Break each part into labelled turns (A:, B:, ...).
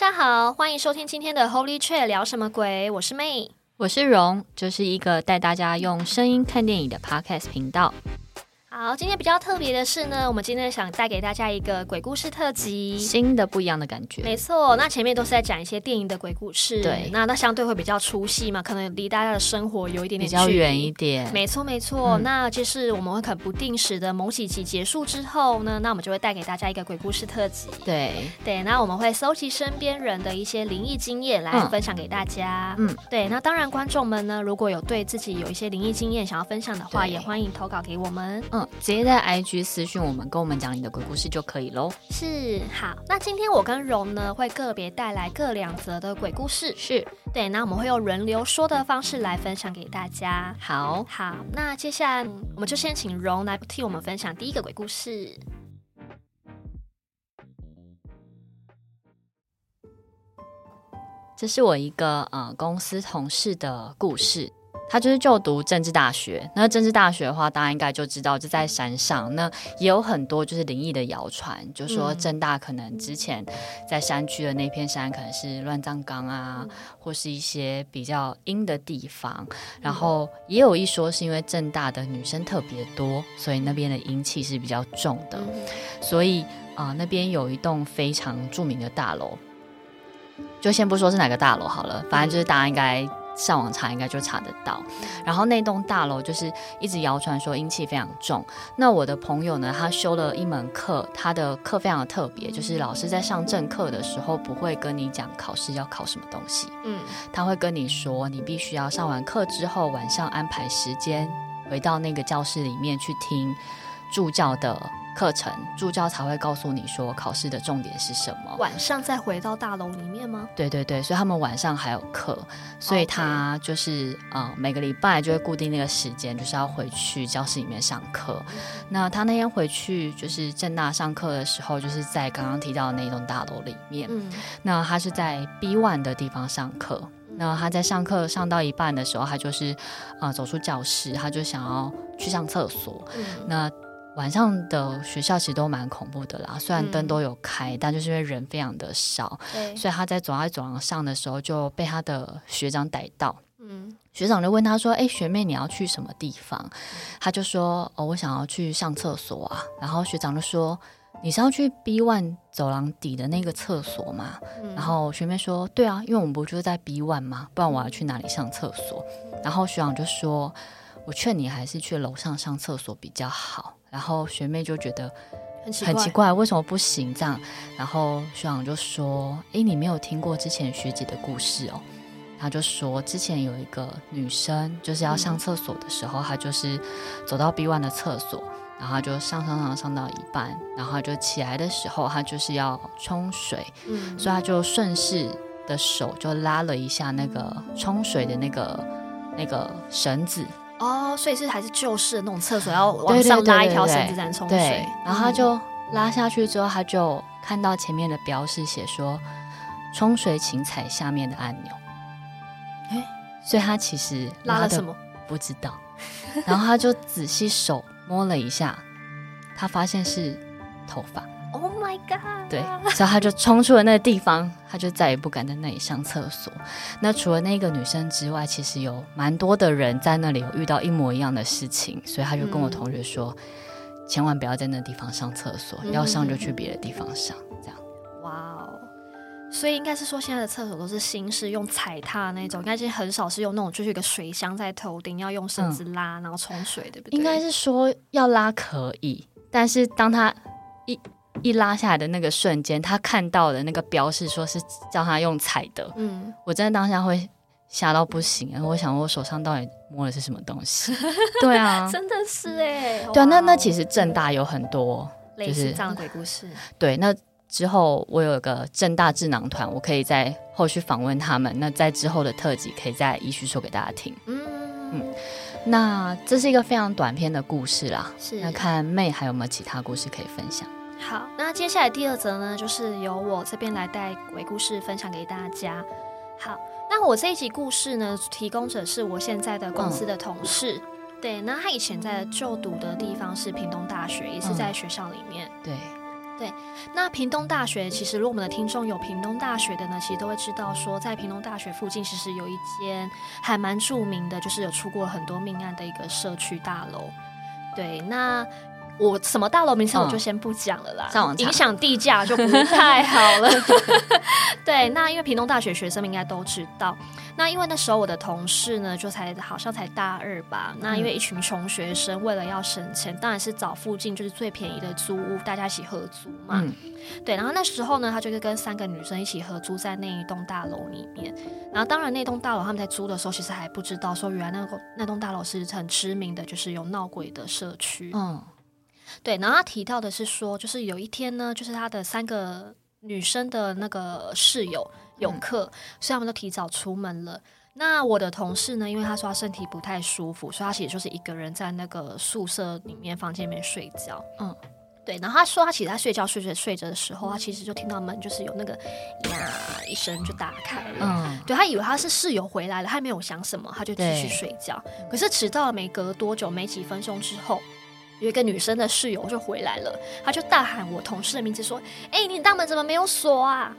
A: 大家好，欢迎收听今天的 Holy Chat 聊什么鬼？我是 May，
B: 我是荣，这是一个带大家用声音看电影的 Podcast 频道。
A: 好，今天比较特别的是呢，我们今天想带给大家一个鬼故事特辑，
B: 新的不一样的感觉。
A: 没错，那前面都是在讲一些电影的鬼故事，
B: 对，
A: 那那相对会比较出戏嘛，可能离大家的生活有一点点
B: 比较远一点。
A: 没错，没错。嗯、那就是我们会很不定时的某几集结束之后呢，那我们就会带给大家一个鬼故事特辑。
B: 对
A: 对，那我们会搜集身边人的一些灵异经验来分享给大家。嗯，对。那当然，观众们呢，如果有对自己有一些灵异经验想要分享的话，也欢迎投稿给我们。
B: 嗯，直接在 IG。私讯我们，跟我们讲你的鬼故事就可以喽。
A: 是，好，那今天我跟荣呢会个别带来各两则的鬼故事。
B: 是
A: 对，那我们会用轮流说的方式来分享给大家。
B: 好，
A: 好，那接下来我们就先请荣来替我们分享第一个鬼故事。
B: 这是我一个呃公司同事的故事。他就是就读政治大学，那政治大学的话，大家应该就知道，就在山上。那也有很多就是灵异的谣传，就说政大可能之前在山区的那片山可能是乱葬岗啊，或是一些比较阴的地方。然后也有一说是因为政大的女生特别多，所以那边的阴气是比较重的。所以啊、呃，那边有一栋非常著名的大楼，就先不说是哪个大楼好了，反正就是大家应该。上网查应该就查得到，然后那栋大楼就是一直谣传说阴气非常重。那我的朋友呢，他修了一门课，他的课非常的特别，就是老师在上正课的时候不会跟你讲考试要考什么东西，嗯，他会跟你说，你必须要上完课之后晚上安排时间回到那个教室里面去听助教的。课程助教才会告诉你说考试的重点是什么。
A: 晚上再回到大楼里面吗？
B: 对对对，所以他们晚上还有课，所以他就是呃，每个礼拜就会固定那个时间，就是要回去教室里面上课。嗯、那他那天回去就是正大上课的时候，就是在刚刚提到的那栋大楼里面。嗯，那他是在 B one 的地方上课。那他在上课上到一半的时候，他就是啊、呃、走出教室，他就想要去上厕所。嗯、那晚上的学校其实都蛮恐怖的啦，虽然灯都有开，嗯、但就是因为人非常的少，所以他在走在走廊上的时候就被他的学长逮到。嗯，学长就问他说：“哎、欸，学妹，你要去什么地方？”嗯、他就说：“哦，我想要去上厕所啊。”然后学长就说：“你是要去 B one 走廊底的那个厕所吗？”嗯、然后学妹说：“对啊，因为我们不就是在 B one 吗？不然我要去哪里上厕所？”然后学长就说：“我劝你还是去楼上上厕所比较好。”然后学妹就觉得很奇怪，很奇怪，为什么不行这样？然后学长就说：“诶，你没有听过之前学姐的故事哦？”他就说：“之前有一个女生，就是要上厕所的时候，嗯、她就是走到 B one 的厕所，然后她就上上上上到一半，然后她就起来的时候，她就是要冲水，嗯、所以她就顺势的手就拉了一下那个冲水的那个那个绳子。”
A: 哦，所以是还是旧式的那种厕所，要往上拉一条绳子才能冲水。
B: 对，然后他就拉下去之后，他就看到前面的标示写说：“冲水请踩下面的按钮。”哎，所以他其实拉，
A: 拉了什么？
B: 不知道。然后他就仔细手摸了一下，他发现是头发。
A: Oh my god！
B: 对，所以他就冲出了那个地方，他就再也不敢在那里上厕所。那除了那个女生之外，其实有蛮多的人在那里有遇到一模一样的事情，所以他就跟我同学说，嗯、千万不要在那地方上厕所，嗯、要上就去别的地方上。这样。
A: 哇哦！所以应该是说，现在的厕所都是新式，用踩踏那种，应该是很少是用那种就是一个水箱在头顶，要用绳子拉，嗯、然后冲水，对不对？
B: 应该是说要拉可以，但是当他一一拉下来的那个瞬间，他看到的那个标示说是叫他用踩的，嗯，我真的当下会吓到不行，然后我想我手上到底摸的是什么东西？对啊，
A: 真的是哎，
B: 对啊，那那其实正大有很多
A: 类似这样的鬼故事，
B: 对，那之后我有个正大智囊团，我可以在后续访问他们，那在之后的特辑可以再一续说给大家听，嗯。嗯，那这是一个非常短篇的故事啦，是，那看妹还有没有其他故事可以分享？
A: 好，那接下来第二则呢，就是由我这边来带鬼故事分享给大家。好，那我这一集故事呢，提供者是我现在的公司的同事。嗯、对，那他以前在就读的地方是屏东大学，也是在学校里面。
B: 对，
A: 对，那屏东大学其实，如果我们的听众有屏东大学的呢，其实都会知道说，在屏东大学附近其实有一间还蛮著名的，就是有出过很多命案的一个社区大楼。对，那。我什么大楼名称我就先不讲了啦，嗯、影响地价就不太好了。对，那因为屏东大学学生们应该都知道，那因为那时候我的同事呢，就才好像才大二吧。那因为一群穷学生为了要省钱，当然是找附近就是最便宜的租屋，大家一起合租嘛。嗯、对，然后那时候呢，他就是跟三个女生一起合租在那一栋大楼里面。然后当然那栋大楼他们在租的时候，其实还不知道说原来那个那栋大楼是很知名的，就是有闹鬼的社区。嗯。对，然后他提到的是说，就是有一天呢，就是他的三个女生的那个室友有课，嗯、所以他们都提早出门了。那我的同事呢，因为他说他身体不太舒服，所以他其实就是一个人在那个宿舍里面房间里面睡觉。嗯，对。然后他说他其实他睡觉睡着睡着的时候，他其实就听到门就是有那个呀一声就打开了。嗯，对，他以为他是室友回来了，他没有想什么，他就继续睡觉。可是迟到了没隔多久，没几分钟之后。有一个女生的室友就回来了，她就大喊我同事的名字，说：“哎、欸，你大门怎么没有锁啊？”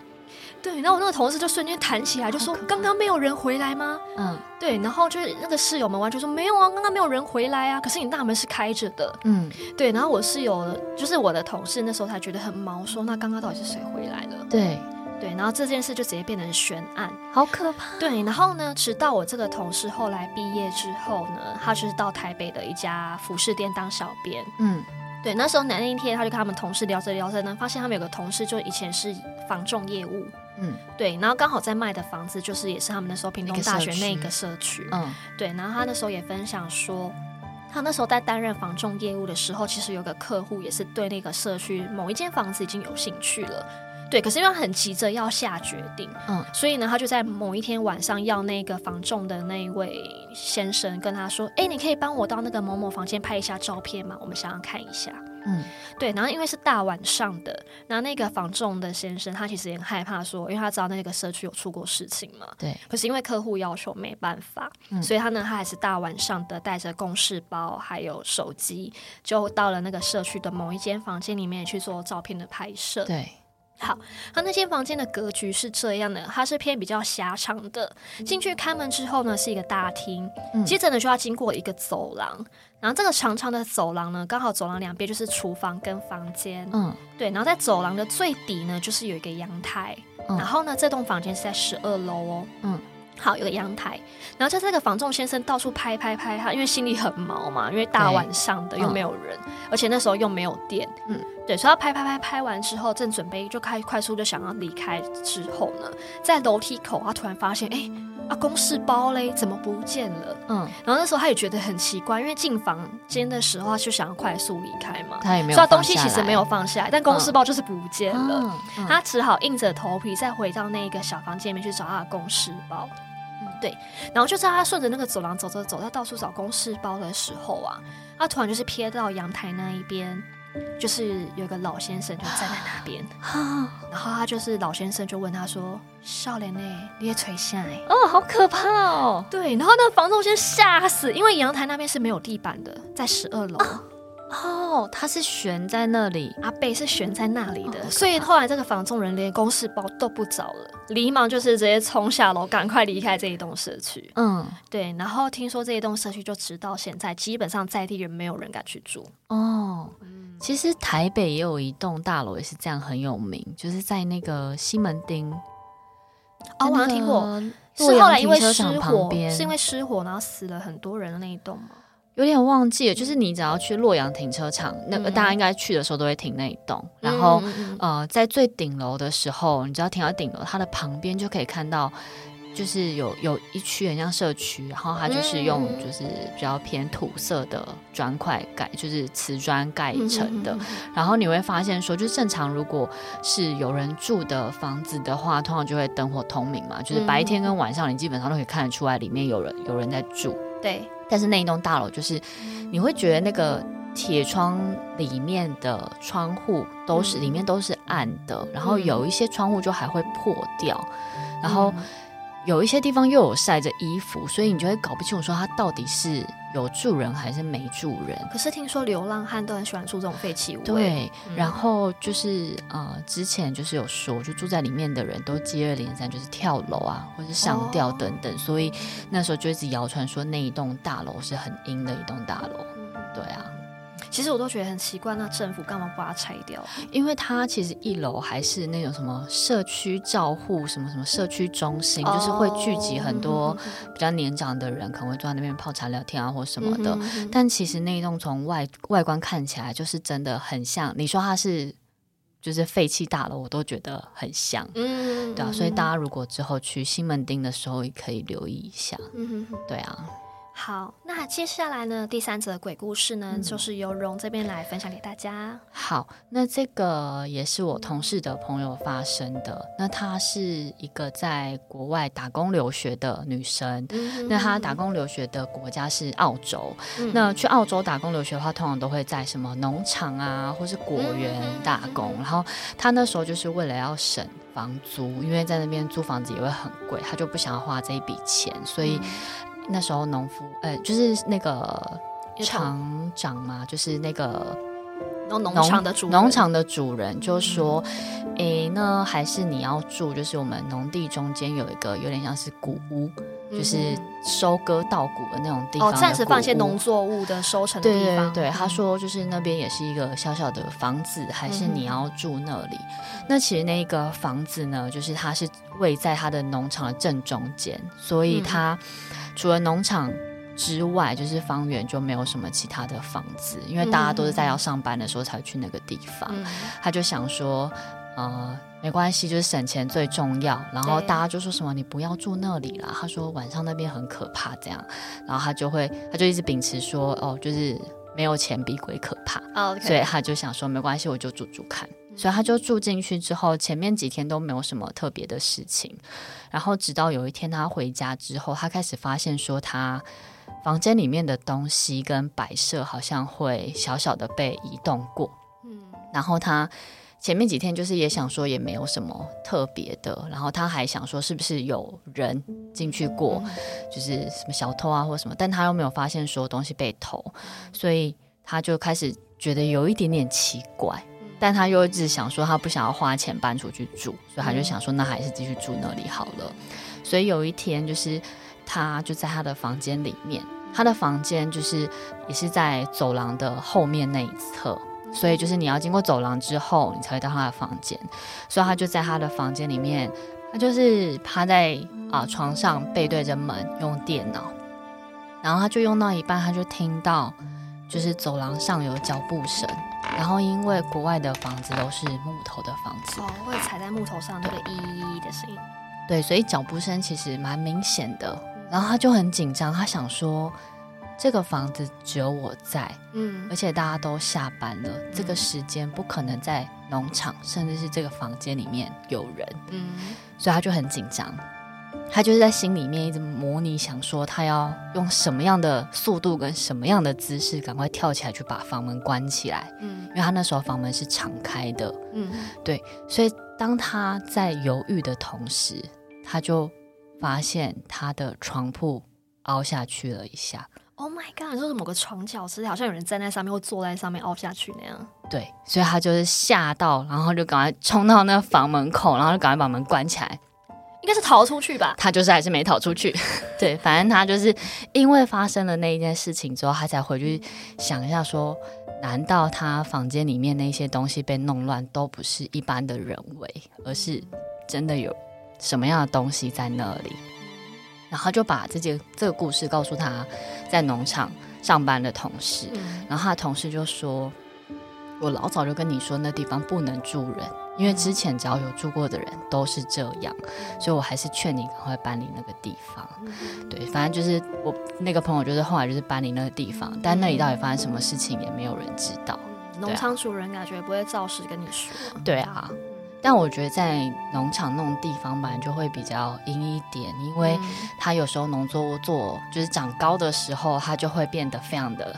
A: 对，然后我那个同事就瞬间弹起来，就说：“刚刚没有人回来吗？”嗯，对，然后就是那个室友们完全说：“没有啊，刚刚没有人回来啊。”可是你大门是开着的，嗯，对。然后我室友就是我的同事，那时候才觉得很毛，说：“那刚刚到底是谁回来了？”
B: 对。
A: 对，然后这件事就直接变成悬案，
B: 好可怕。
A: 对，然后呢，直到我这个同事后来毕业之后呢，他就是到台北的一家服饰店当小编。嗯，对，那时候那一天他就跟他们同事聊着聊着呢，发现他们有个同事就以前是房仲业务。嗯，对，然后刚好在卖的房子就是也是他们那时候屏东大学那个社区。嗯，对，然后他那时候也分享说，他那时候在担任房仲业务的时候，其实有个客户也是对那个社区某一间房子已经有兴趣了。对，可是因为他很急着要下决定，嗯，所以呢，他就在某一天晚上要那个房仲的那一位先生跟他说：“哎，你可以帮我到那个某某房间拍一下照片吗？我们想要看一下。”嗯，对。然后因为是大晚上的，然后那个房仲的先生他其实也很害怕说，因为他知道那个社区有出过事情嘛。
B: 对。
A: 可是因为客户要求没办法，嗯，所以他呢，他还是大晚上的带着公事包还有手机，就到了那个社区的某一间房间里面去做照片的拍摄。
B: 对。
A: 好，那那间房间的格局是这样的，它是偏比较狭长的。进去开门之后呢，是一个大厅，嗯、接着呢就要经过一个走廊，然后这个长长的走廊呢，刚好走廊两边就是厨房跟房间，嗯，对，然后在走廊的最底呢，就是有一个阳台，嗯、然后呢，这栋房间是在十二楼哦，嗯。好，有个阳台，然后就是那个房仲先生到处拍拍拍他，因为心里很毛嘛，因为大晚上的又没有人，嗯、而且那时候又没有电，嗯，对，所以他拍拍拍拍完之后，正准备就开快速就想要离开之后呢，在楼梯口他突然发现，哎，啊公事包嘞怎么不见了？嗯，然后那时候他也觉得很奇怪，因为进房间的时候他就想要快速离开嘛，
B: 他也没有，
A: 所以他东西其实没有放下来，但公事包就是不见了，
B: 嗯嗯、
A: 他只好硬着头皮再回到那个小房间里面去找他的公事包。对，然后就在他顺着那个走廊走着走，他到处找公事包的时候啊，他突然就是瞥到阳台那一边，就是有一个老先生就站在那边，然后他就是老先生就问他说：“少年呢？你也垂下来？”
B: 哦，好可怕哦！
A: 对，然后那个房东先吓死，因为阳台那边是没有地板的，在十二楼。哦
B: 哦，他是悬在那里，
A: 阿贝是悬在那里的，所以后来这个房仲人连公事包都不找了，连忙就是直接冲下楼，赶快离开这一栋社区。嗯，对。然后听说这一栋社区就直到现在，基本上在地人没有人敢去住。
B: 哦，其实台北也有一栋大楼也是这样很有名，就是在那个西门町。
A: 哦，我好像听过，是后来因为失火，是因为失火然后死了很多人的那一栋吗？
B: 有点忘记了，就是你只要去洛阳停车场，嗯、那个大家应该去的时候都会停那一栋。嗯、然后，呃，在最顶楼的时候，你只要停到顶楼，它的旁边就可以看到，就是有有一区很像社区，然后它就是用就是比较偏土色的砖块盖，就是瓷砖盖成的。嗯、然后你会发现说，就是正常如果是有人住的房子的话，通常就会灯火通明嘛，就是白天跟晚上你基本上都可以看得出来里面有人有人在住。
A: 对。
B: 但是那一栋大楼就是，你会觉得那个铁窗里面的窗户都是、嗯、里面都是暗的，然后有一些窗户就还会破掉，嗯、然后有一些地方又有晒着衣服，所以你就会搞不清楚说它到底是有住人还是没住人。
A: 可是听说流浪汉都很喜欢住这种废弃物。
B: 对，嗯、然后就是呃，之前就是有说，就住在里面的人都接二连三就是跳楼啊，或是上吊等等，哦、所以那时候就一直谣传说那一栋大楼是很阴的一栋大楼。对啊。
A: 其实我都觉得很奇怪，那政府干嘛不把它拆掉？
B: 因为它其实一楼还是那种什么社区照护，什么什么社区中心，哦、就是会聚集很多比较年长的人，可能会坐在那边泡茶聊天啊，或什么的。嗯、哼哼，但其实那一栋从外外观看起来，就是真的很像。你说它是就是废弃大楼，我都觉得很像。嗯，对啊。所以大家如果之后去西门町的时候，也可以留意一下。嗯哼，对啊。
A: 好，那接下来呢？第三则鬼故事呢，嗯、就是由荣这边来分享给大家。
B: 好，那这个也是我同事的朋友发生的。那她是一个在国外打工留学的女生。嗯、那她打工留学的国家是澳洲。嗯、那去澳洲打工留学的话，通常都会在什么农场啊，或是果园打工。嗯、然后她那时候就是为了要省房租，因为在那边租房子也会很贵，她就不想要花这一笔钱，所以。嗯那时候农夫，呃，就是那个厂长嘛，就是那个
A: 农农场的主
B: 农场的主人就说，诶、嗯，那还是你要住，就是我们农地中间有一个有点像是古屋，嗯、就是收割稻谷的那种地方。哦，
A: 暂时放一些农作物的收成的地方。
B: 对对对，他说就是那边也是一个小小的房子，还是你要住那里？嗯、那其实那个房子呢，就是它是位在他的农场的正中间，所以他。嗯除了农场之外，就是方圆就没有什么其他的房子，因为大家都是在要上班的时候才去那个地方。嗯、他就想说，呃，没关系，就是省钱最重要。然后大家就说什么，你不要住那里了。他说晚上那边很可怕，这样。然后他就会，他就一直秉持说，哦，就是没有钱比鬼可怕。
A: Oh, okay.
B: 所以他就想说，没关系，我就住住看。所以他就住进去之后，前面几天都没有什么特别的事情。然后直到有一天他回家之后，他开始发现说，他房间里面的东西跟摆设好像会小小的被移动过。嗯，然后他前面几天就是也想说也没有什么特别的，然后他还想说是不是有人进去过，就是什么小偷啊或什么，但他又没有发现说东西被偷，所以他就开始觉得有一点点奇怪。但他又一直想说，他不想要花钱搬出去住，所以他就想说，那还是继续住那里好了。所以有一天，就是他就在他的房间里面，他的房间就是也是在走廊的后面那一侧，所以就是你要经过走廊之后，你才会到他的房间。所以他就在他的房间里面，他就是趴在啊床上背对着门用电脑，然后他就用到一半，他就听到就是走廊上有脚步声。然后，因为国外的房子都是木头的房子，
A: 哦，会踩在木头上那个“咿咿”的声音，
B: 对，所以脚步声其实蛮明显的。然后他就很紧张，他想说，这个房子只有我在，嗯，而且大家都下班了，嗯、这个时间不可能在农场，甚至是这个房间里面有人，嗯，所以他就很紧张。他就是在心里面一直模拟，想说他要用什么样的速度跟什么样的姿势，赶快跳起来去把房门关起来。嗯，因为他那时候房门是敞开的。嗯，对，所以当他在犹豫的同时，他就发现他的床铺凹下去了一下。
A: Oh my god！你说是某个床角是好像有人站在上面或坐在上面凹下去那样？
B: 对，所以他就是吓到，然后就赶快冲到那个房门口，然后就赶快把门关起来。
A: 应该是逃出去吧，
B: 他就是还是没逃出去。对，反正他就是因为发生了那一件事情之后，他才回去想一下说，难道他房间里面那些东西被弄乱都不是一般的人为，而是真的有什么样的东西在那里？然后就把这件这个故事告诉他在农场上班的同事，然后他的同事就说：“我老早就跟你说，那地方不能住人。”因为之前只要有住过的人都是这样，所以我还是劝你赶快搬离那个地方。对，反正就是我那个朋友，就是后来就是搬离那个地方，但那里到底发生什么事情也没有人知道。
A: 农场主人感觉不会照实跟你说。
B: 对啊，但我觉得在农场那种地方本来就会比较阴一点，因为它有时候农作物做就是长高的时候，它就会变得非常的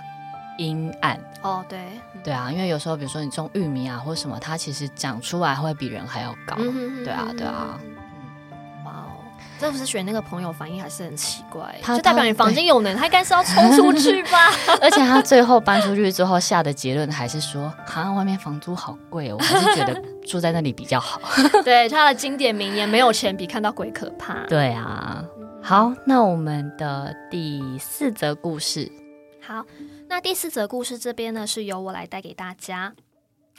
B: 阴暗。
A: 哦，对。
B: 对啊，因为有时候，比如说你种玉米啊，或什么，它其实长出来会比人还要高。嗯、哼哼哼对啊，对啊。
A: 这不是选那个朋友反应还是很奇怪，
B: 他
A: 就代表你房间有人，他应该是要冲出去吧？
B: 而且他最后搬出去之后下的结论还是说，好像外面房租好贵哦，我还是觉得住在那里比较好。
A: 对，他的经典名言：没有钱比看到鬼可怕。
B: 对啊，好，那我们的第四则故事，
A: 好，那第四则故事这边呢，是由我来带给大家。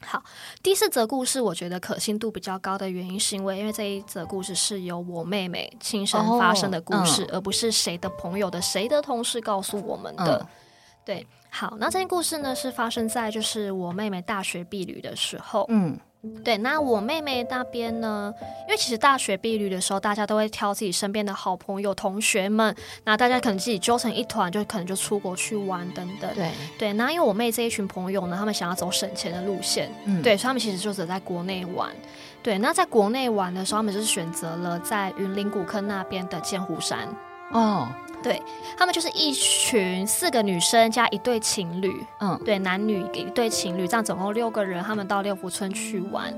A: 好，第四则故事我觉得可信度比较高的原因，是因为因为这一则故事是由我妹妹亲身发生的故事，哦嗯、而不是谁的朋友的谁的同事告诉我们的。嗯、对，好，那这件故事呢是发生在就是我妹妹大学毕旅的时候。嗯。对，那我妹妹那边呢？因为其实大学毕旅的时候，大家都会挑自己身边的好朋友、同学们，那大家可能自己揪成一团，就可能就出国去玩等等。对对，那因为我妹这一群朋友呢，他们想要走省钱的路线，嗯，对，所以他们其实就只在国内玩。对，那在国内玩的时候，他们就是选择了在云林古坑那边的剑湖山。哦。对，他们就是一群四个女生加一对情侣，嗯，对，男女一对情侣，这样总共六个人，他们到六福村去玩，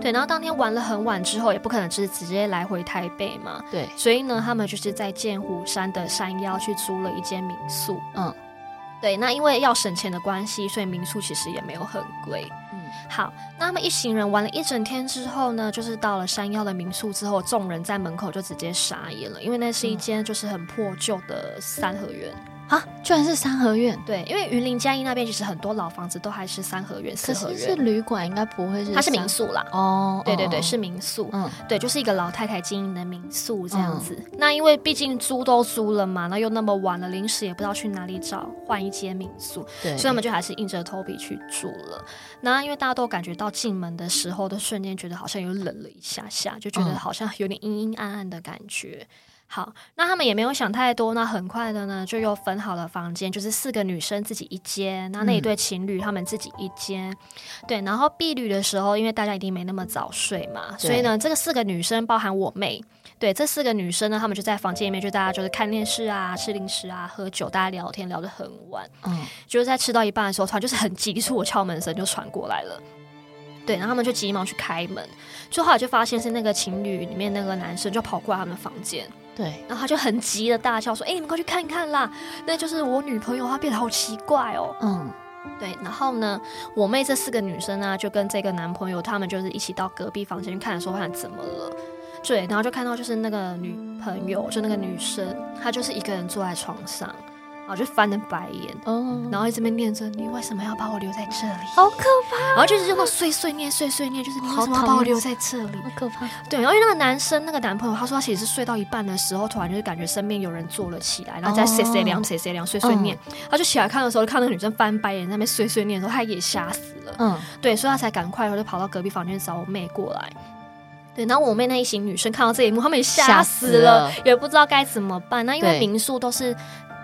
A: 对，然后当天玩了很晚之后，也不可能就是直接来回台北嘛，对，所以呢，他们就是在剑湖山的山腰去租了一间民宿，嗯，对，那因为要省钱的关系，所以民宿其实也没有很贵。好，那他们一行人玩了一整天之后呢，就是到了山腰的民宿之后，众人在门口就直接傻眼了，因为那是一间就是很破旧的三合院。
B: 啊，居然是三合院！
A: 对，因为云林嘉义那边其实很多老房子都还是三合院、四合院。
B: 可是，是旅馆，应该不会是。
A: 它是民宿啦。哦，对对对，是民宿。嗯，对，就是一个老太太经营的民宿这样子。嗯、那因为毕竟租都租了嘛，那又那么晚了，临时也不知道去哪里找换一间民宿，对，所以我们就还是硬着头皮去住了。那因为大家都感觉到进门的时候的瞬间，觉得好像有冷了一下下，就觉得好像有点阴阴暗暗的感觉。好，那他们也没有想太多，那很快的呢，就又分好了房间，就是四个女生自己一间，那那一对情侣他们自己一间，嗯、对。然后碧旅的时候，因为大家一定没那么早睡嘛，所以呢，这个四个女生包含我妹，对，这四个女生呢，她们就在房间里面，就大家就是看电视啊、吃零食啊、喝酒，大家聊天聊得很晚，嗯，就是在吃到一半的时候，突然就是很急促的敲门声就传过来了。对，然后他们就急忙去开门，最后，后来就发现是那个情侣里面那个男生就跑过来他们房间，对，然后他就很急的大叫说：“哎，你们快去看看啦，那就是我女朋友，她变得好奇怪哦。”嗯，对，然后呢，我妹这四个女生呢，就跟这个男朋友他们就是一起到隔壁房间去看的时候，看怎么了？对，然后就看到就是那个女朋友，就那个女生，她就是一个人坐在床上。然后就翻了白眼，哦，然后一直在念着：“你为什么要把我留在这里？
B: 好可怕！”
A: 然后就是这么碎碎念、碎碎念，就是你为什么要把我留在这里？
B: 好可怕！
A: 对，然后因为那个男生，那个男朋友，他说他其实是睡到一半的时候，突然就是感觉身边有人坐了起来，然后在碎碎凉、碎碎凉、碎碎念。他就起来看的时候，就看那个女生翻白眼，在那边碎碎念的时候，他也吓死了。嗯，对，所以他才赶快，然后就跑到隔壁房间找我妹过来。对，然后我妹那一行女生看到这一幕，他们也吓死了，也不知道该怎么办。那因为民宿都是。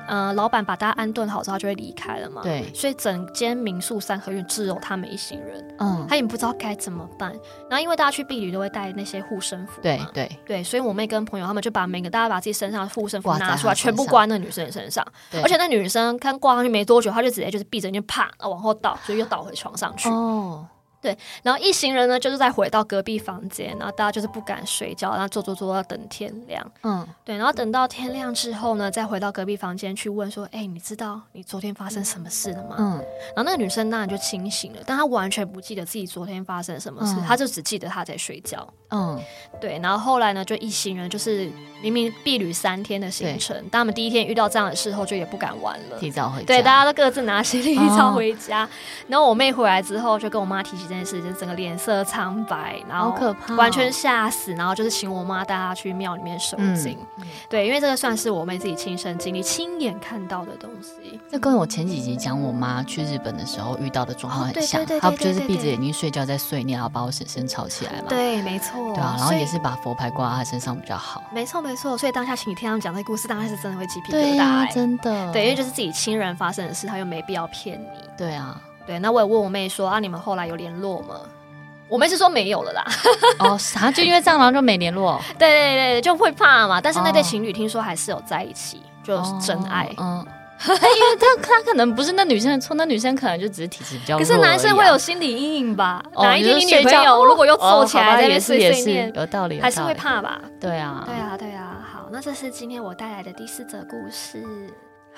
A: 呃，老板把大家安顿好之后，就会离开了嘛。对，所以整间民宿三合院只有他们一行人。嗯，他也不知道该怎么办。然后因为大家去避旅都会带那些护身符。对对对，所以我妹跟朋友他们就把每个大家把自己身上的护身符拿出来，全部挂在那女生的身上。对而且那女生刚挂上去没多久，她就直接就是闭着眼睛啪往后倒，所以又倒回床上去。哦。对，然后一行人呢，就是再回到隔壁房间，然后大家就是不敢睡觉，然后坐坐坐到等天亮。嗯，对，然后等到天亮之后呢，再回到隔壁房间去问说：“哎、欸，你知道你昨天发生什么事了吗？”嗯，然后那个女生当然就清醒了，但她完全不记得自己昨天发生什么事，嗯、她就只记得她在睡觉。嗯，对，然后后来呢，就一行人就是明明避旅三天的行程，当他们第一天遇到这样的事后，就也不敢玩了，
B: 提早回家。
A: 对，大家都各自拿行李提早回家。哦、然后我妹回来之后，就跟我妈提起这件事，就整个脸色苍白，然后可怕，完全吓死，然后就是请我妈带她去庙里面收惊。嗯、对，因为这个算是我妹自己亲身经历、亲眼看到的东西。
B: 这跟我前几集讲我妈去日本的时候遇到的状况很像，她不就是闭着眼睛睡觉在睡念，然后把我婶婶吵起来嘛？
A: 对，没错。
B: 对啊，然后也是把佛牌挂在他身上比较好。
A: 没错没错，所以当下请你听他们讲这个故事，当然是真的会鸡皮疙瘩、欸啊，真的。对，因为就是自己亲人发生的事，她又没必要骗你。
B: 对啊，
A: 对。那我也问我妹说啊，你们后来有联络吗？我妹是说没有了啦。
B: 哦，啥？就因为这样，然后就没联络？
A: 对对对，就会怕嘛。但是那对情侣听说还是有在一起，就是真爱。哦、嗯。
B: 因为他他可能不是那女生的错，那女生可能就只是体质比较弱。
A: 可是男生会有心理阴影吧？
B: 哦、
A: 哪一天你女朋友如果又坐起来在那边碎碎念，
B: 有道理，
A: 还是会怕吧？
B: 对啊，
A: 对啊，对啊。好，那这是今天我带来的第四则故事。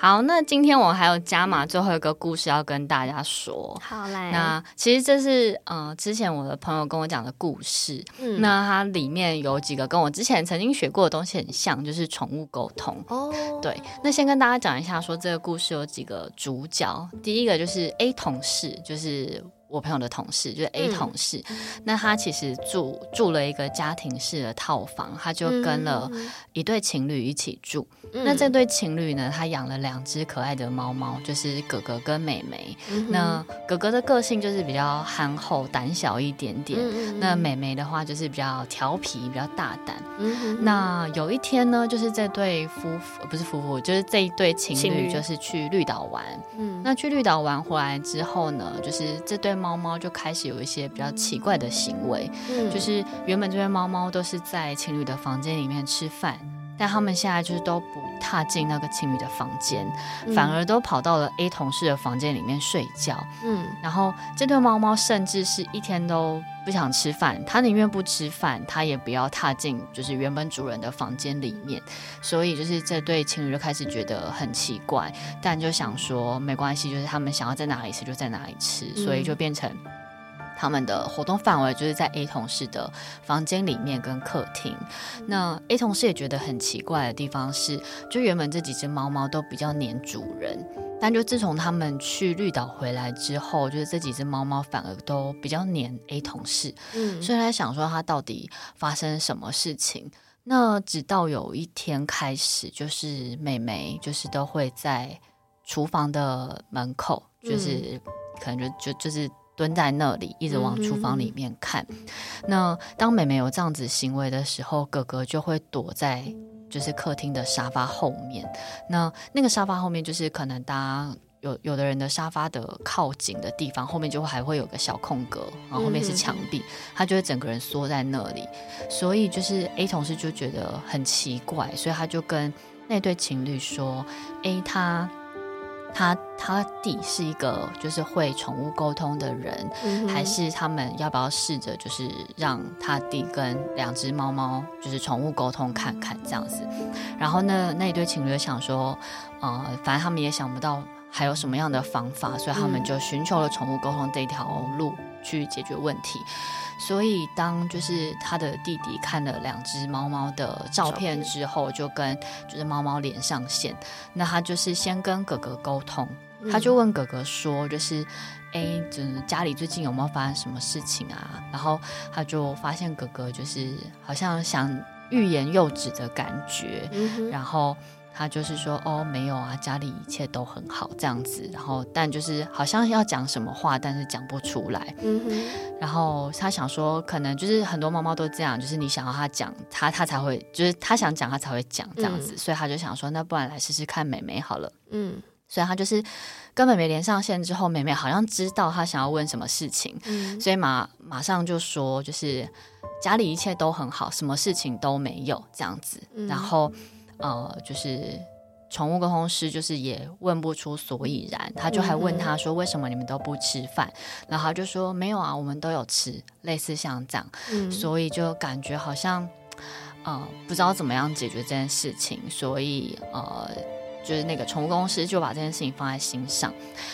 B: 好，那今天我还有加码最后一个故事要跟大家说。
A: 好嘞，
B: 那其实这是呃之前我的朋友跟我讲的故事。嗯，那它里面有几个跟我之前曾经学过的东西很像，就是宠物沟通。哦，对。那先跟大家讲一下，说这个故事有几个主角。第一个就是 A 同事，就是。我朋友的同事就是 A 同事，嗯、那他其实住住了一个家庭式的套房，他就跟了一对情侣一起住。嗯、那这对情侣呢，他养了两只可爱的猫猫，就是哥哥跟妹妹。嗯、那哥哥的个性就是比较憨厚、胆小一点点，嗯、那妹妹的话就是比较调皮、比较大胆。嗯、那有一天呢，就是这对夫妇不是夫妇，就是这一对情侣，就是去绿岛玩。嗯、那去绿岛玩回来之后呢，就是这对。猫猫就开始有一些比较奇怪的行为，嗯，就是原本这些猫猫都是在情侣的房间里面吃饭，但他们现在就是都不踏进那个情侣的房间，嗯，反而都跑到了 A 同事的房间里面睡觉，嗯，然后这对猫猫甚至是一天都不想吃饭，它宁愿不吃饭，它也不要踏进就是原本主人的房间里面，所以就是这对情侣就开始觉得很奇怪，但就想说没关系，就是他们想要在哪里吃就在哪里吃，嗯、所以就变成他们的活动范围就是在 A 同事的房间里面跟客厅。那 A 同事也觉得很奇怪的地方是，就原本这几只猫猫都比较黏主人。但就自从他们去绿岛回来之后，就是这几只猫猫反而都比较黏 A 同事，嗯，所以他想说他到底发生什么事情。那直到有一天开始，就是妹妹就是都会在厨房的门口，就是可能就就就是蹲在那里，一直往厨房里面看。嗯、那当妹妹有这样子行为的时候，哥哥就会躲在。就是客厅的沙发后面，那那个沙发后面就是可能大家有有的人的沙发的靠紧的地方，后面就还会有个小空格，然后后面是墙壁，他就会整个人缩在那里，所以就是 A 同事就觉得很奇怪，所以他就跟那对情侣说：“A 他。”他他弟是一个就是会宠物沟通的人，嗯、还是他们要不要试着就是让他弟跟两只猫猫就是宠物沟通看看这样子？然后呢，那一对情侣想说，呃，反正他们也想不到还有什么样的方法，所以他们就寻求了宠物沟通这条路去解决问题。所以，当就是他的弟弟看了两只猫猫的照片之后，就跟就是猫猫连上线。那他就是先跟哥哥沟通，他就问哥哥说：“就是，哎、欸，就是家里最近有没有发生什么事情啊？”然后他就发现哥哥就是好像想欲言又止的感觉，嗯、然后。他就是说哦，没有啊，家里一切都很好这样子。然后，但就是好像要讲什么话，但是讲不出来。嗯哼。然后他想说，可能就是很多猫猫都这样，就是你想要他讲，他他才会，就是他想讲，他才会讲这样子。嗯。所以他就想说，那不然来试试看美美好了。嗯。所以他就是跟妹妹连上线之后，妹妹好像知道他想要问什么事情，嗯。所以马马上就说，就是家里一切都很好，什么事情都没有这样子。嗯。然后。呃，就是宠物沟通师，就是也问不出所以然，他就还问他说：“为什么你们都不吃饭？”然后他就说：“没有啊，我们都有吃。”类似像这样，嗯、所以就感觉好像呃不知道怎么样解决这件事情，所以呃，就是那个宠物公司就把这件事情放在心上。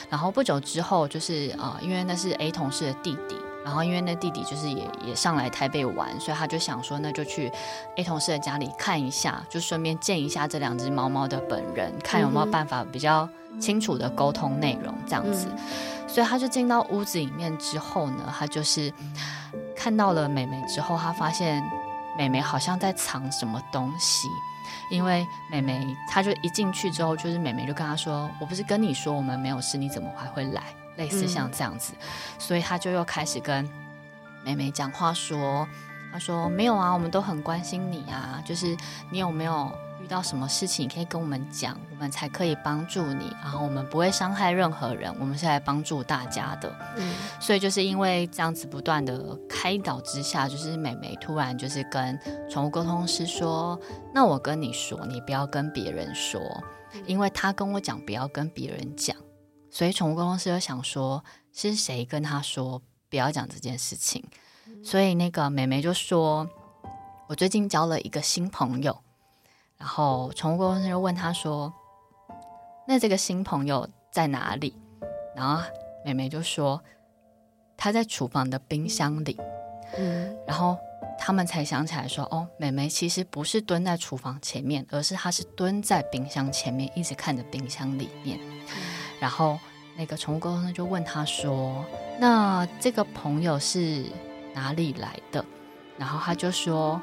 B: 然后不久之后，就是呃，因为那是 A 同事的弟弟。然后因为那弟弟就是也也上来台北玩，所以他就想说，那就去 A 同事的家里看一下，就顺便见一下这两只猫猫的本人，看有没有办法比较清楚的沟通内容这样子。所以他就进到屋子里面之后呢，他就是看到了美美之后，他发现美美好像在藏什么东西，因为美美，她就一进去之后，就是美美就跟他说：“我不是跟你说我们没有事，你怎么还会来？”类似像这样子，嗯、所以他就又开始跟妹妹讲话说：“他说没有啊，我们都很关心你啊，就是你有没有遇到什么事情，你可以跟我们讲，我们才可以帮助你。然后我们不会伤害任何人，我们是来帮助大家的。嗯，所以就是因为这样子不断的开导之下，就是美眉突然就是跟宠物沟通师说：“那我跟你说，你不要跟别人说，因为他跟我讲不要跟别人讲。”所以宠物沟通师就想说，是谁跟他说不要讲这件事情？所以那个美眉就说：“我最近交了一个新朋友。”然后宠物沟通师就问他说：“那这个新朋友在哪里？”然后美眉就说：“他在厨房的冰箱里。”嗯，然后他们才想起来说：“哦，美眉其实不是蹲在厨房前面，而是她是蹲在冰箱前面，一直看着冰箱里面。嗯”然后那个宠物沟通师就问他说：“那这个朋友是哪里来的？”然后他就说。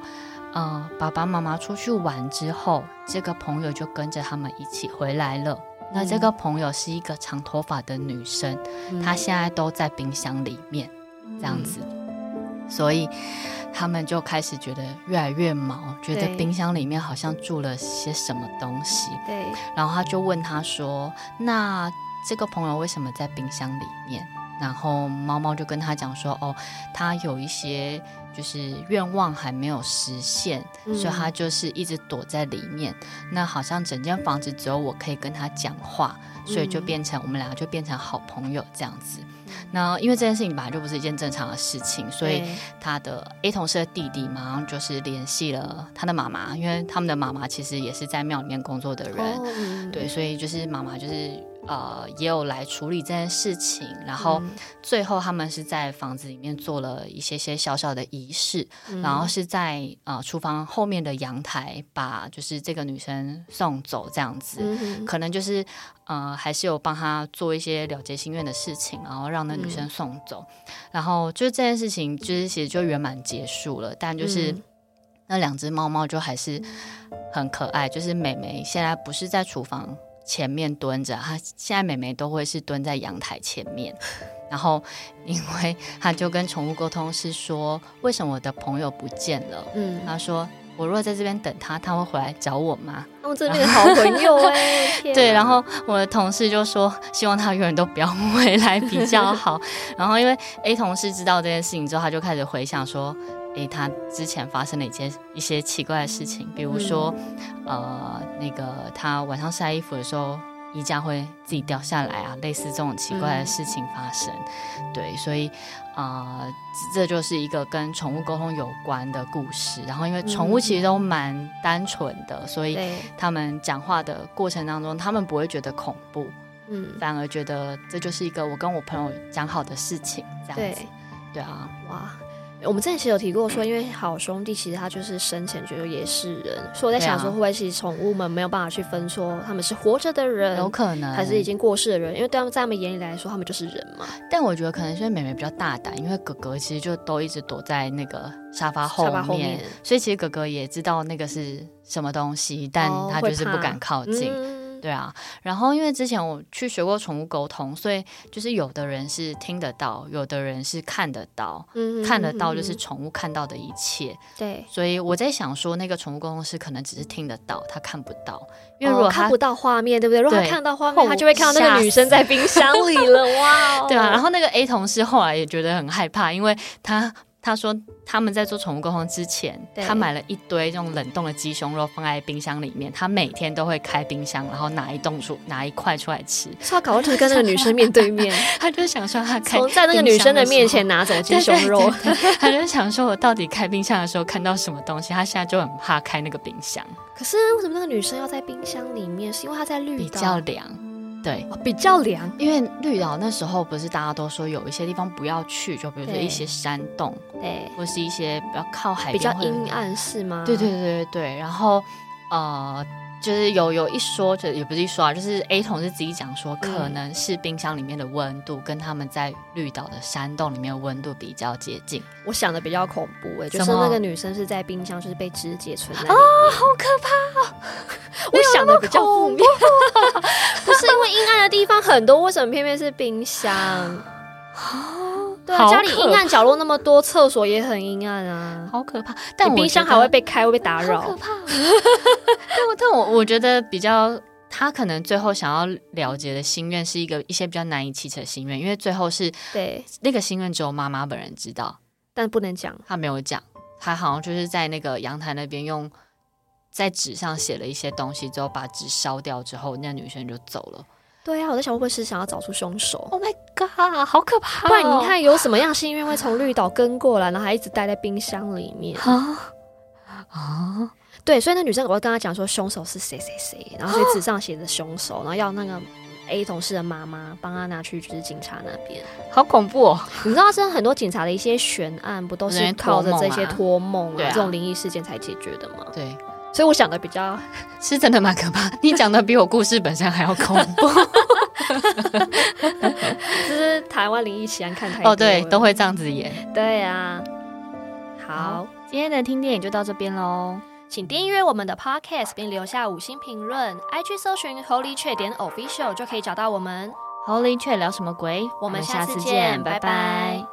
B: 呃，爸爸妈妈出去玩之后，这个朋友就跟着他们一起回来了。嗯、那这个朋友是一个长头发的女生，嗯、她现在都在冰箱里面，这样子。嗯、所以他们就开始觉得越来越毛，觉得冰箱里面好像住了些什么东西。对。然后他就问他说：“那这个朋友为什么在冰箱里面？”然后猫猫就跟他讲说：“哦，他有一些。”就是愿望还没有实现，嗯、所以他就是一直躲在里面。那好像整间房子只有我可以跟他讲话，所以就变成我们两个就变成好朋友这样子。嗯、那因为这件事情本来就不是一件正常的事情，所以他的 A 同事的弟弟马上就是联系了他的妈妈，因为他们的妈妈其实也是在庙里面工作的人，哦、对，所以就是妈妈就是。呃，也有来处理这件事情，然后最后他们是在房子里面做了一些些小小的仪式，嗯、然后是在呃厨房后面的阳台把就是这个女生送走这样子，嗯、可能就是呃还是有帮她做一些了结心愿的事情，然后让那女生送走，嗯、然后就这件事情就是其实就圆满结束了，但就是、嗯、那两只猫猫就还是很可爱，就是美美现在不是在厨房。前面蹲着，他现在美眉都会是蹲在阳台前面，然后因为她就跟宠物沟通是说，为什么我的朋友不见了？嗯，她说我如果在这边等他，他会回来找我吗？
A: 哦，这边的好朋友 哎，
B: 对，然后我的同事就说，希望他永远都不要回来比较好。然后因为 A 同事知道这件事情之后，他就开始回想说。诶，他之前发生了一些一些奇怪的事情，比如说，嗯、呃，那个他晚上晒衣服的时候，衣架会自己掉下来啊，类似这种奇怪的事情发生。嗯、对，所以啊、呃，这就是一个跟宠物沟通有关的故事。然后，因为宠物其实都蛮单纯的，嗯、所以他们讲话的过程当中，他们不会觉得恐怖，嗯，反而觉得这就是一个我跟我朋友讲好的事情，这样子。对啊，哇。
A: 我们之前其实有提过说，因为好兄弟其实他就是生前觉得也是人，所以我在想说，会不会其实宠物们没有办法去分说他们是活着的人，
B: 有可能
A: 还是已经过世的人，因为对他们在他们眼里来说，他们就是人嘛。
B: 但我觉得可能是因为美美比较大胆，因为哥哥其实就都一直躲在那个沙发后面，所以其实哥哥也知道那个是什么东西，但他就是不敢靠近。哦对啊，然后因为之前我去学过宠物沟通，所以就是有的人是听得到，有的人是看得到，嗯、哼看得到就是宠物看到的一切。对，所以我在想说，那个宠物沟通师可能只是听得到，他看不到，因为如果
A: 看不到画面，对不对？如果他看到画面，他就会看到那个女生在冰箱里了。哇、哦，
B: 对啊。然后那个 A 同事后来也觉得很害怕，因为他。他说他们在做宠物沟通之前，他买了一堆这种冷冻的鸡胸肉放在冰箱里面。他每天都会开冰箱，然后拿一冻出拿一块出来吃。
A: 他搞完就跟那个女生面对面，
B: 他就想说他开
A: 从在那个女生的面前拿走鸡胸肉，
B: 对对对，他就想说我到底开冰箱的时候看到什么东西？他现在就很怕开那个冰箱。
A: 可是为什么那个女生要在冰箱里面？是因为她在绿岛
B: 比较凉。对，
A: 比较凉，
B: 因为绿岛那时候不是大家都说有一些地方不要去，就比如说一些山洞，对，或是一些比较靠海边，
A: 比较阴暗是吗？
B: 对对对对对，然后呃。就是有有一说，就也不是一说啊，就是 A 同事自己讲说，可能是冰箱里面的温度跟他们在绿岛的山洞里面的温度比较接近。
A: 我想的比较恐怖哎、欸，就是那个女生是在冰箱，就是被肢解存在
B: 啊，好可怕啊！
A: 我想的比较负面，不是因为阴暗的地方很多，为什么偏偏是冰箱？对啊，家里阴暗角落那么多，厕所也很阴暗啊，
B: 好可怕。但
A: 冰箱还会被开，会被打扰，
B: 好可怕。但我但我我觉得比较，他可能最后想要了结的心愿是一个一些比较难以启齿的心愿，因为最后是
A: 对
B: 那个心愿只有妈妈本人知道，
A: 但不能讲，
B: 他没有讲，他好像就是在那个阳台那边用在纸上写了一些东西，之后把纸烧掉之后，那女生就走了。
A: 对呀、啊，我在想会不会是想要找出凶手
B: ？Oh my god，好可怕、哦！
A: 不然你看有什么样心愿会从绿岛跟过来，然后还一直待在冰箱里面啊？啊，对，所以那女生我会跟她讲说凶手是谁谁谁，然后所以纸上写着凶手，然后要那个 A 同事的妈妈帮她拿去就是警察那边。
B: 好恐怖哦！
A: 你知道，现在很多警察的一些悬案不都是靠着这些托梦啊，这种灵异事件才解决的吗？
B: 对。
A: 所以我想的比较
B: 是真的蛮可怕，你讲的比我故事本身还要恐怖。
A: 就是台湾灵异奇案看太多
B: 哦，对，都会这样子演。
A: 对呀、啊，好，
B: 今天的听电影就到这边喽，
A: 请订阅我们的 Podcast 并留下五星评论，IG 搜寻 Holy Chat 点 Official 就可以找到我们。
B: Holy Chat 聊什么鬼？
A: 我们下次见，拜拜。拜拜。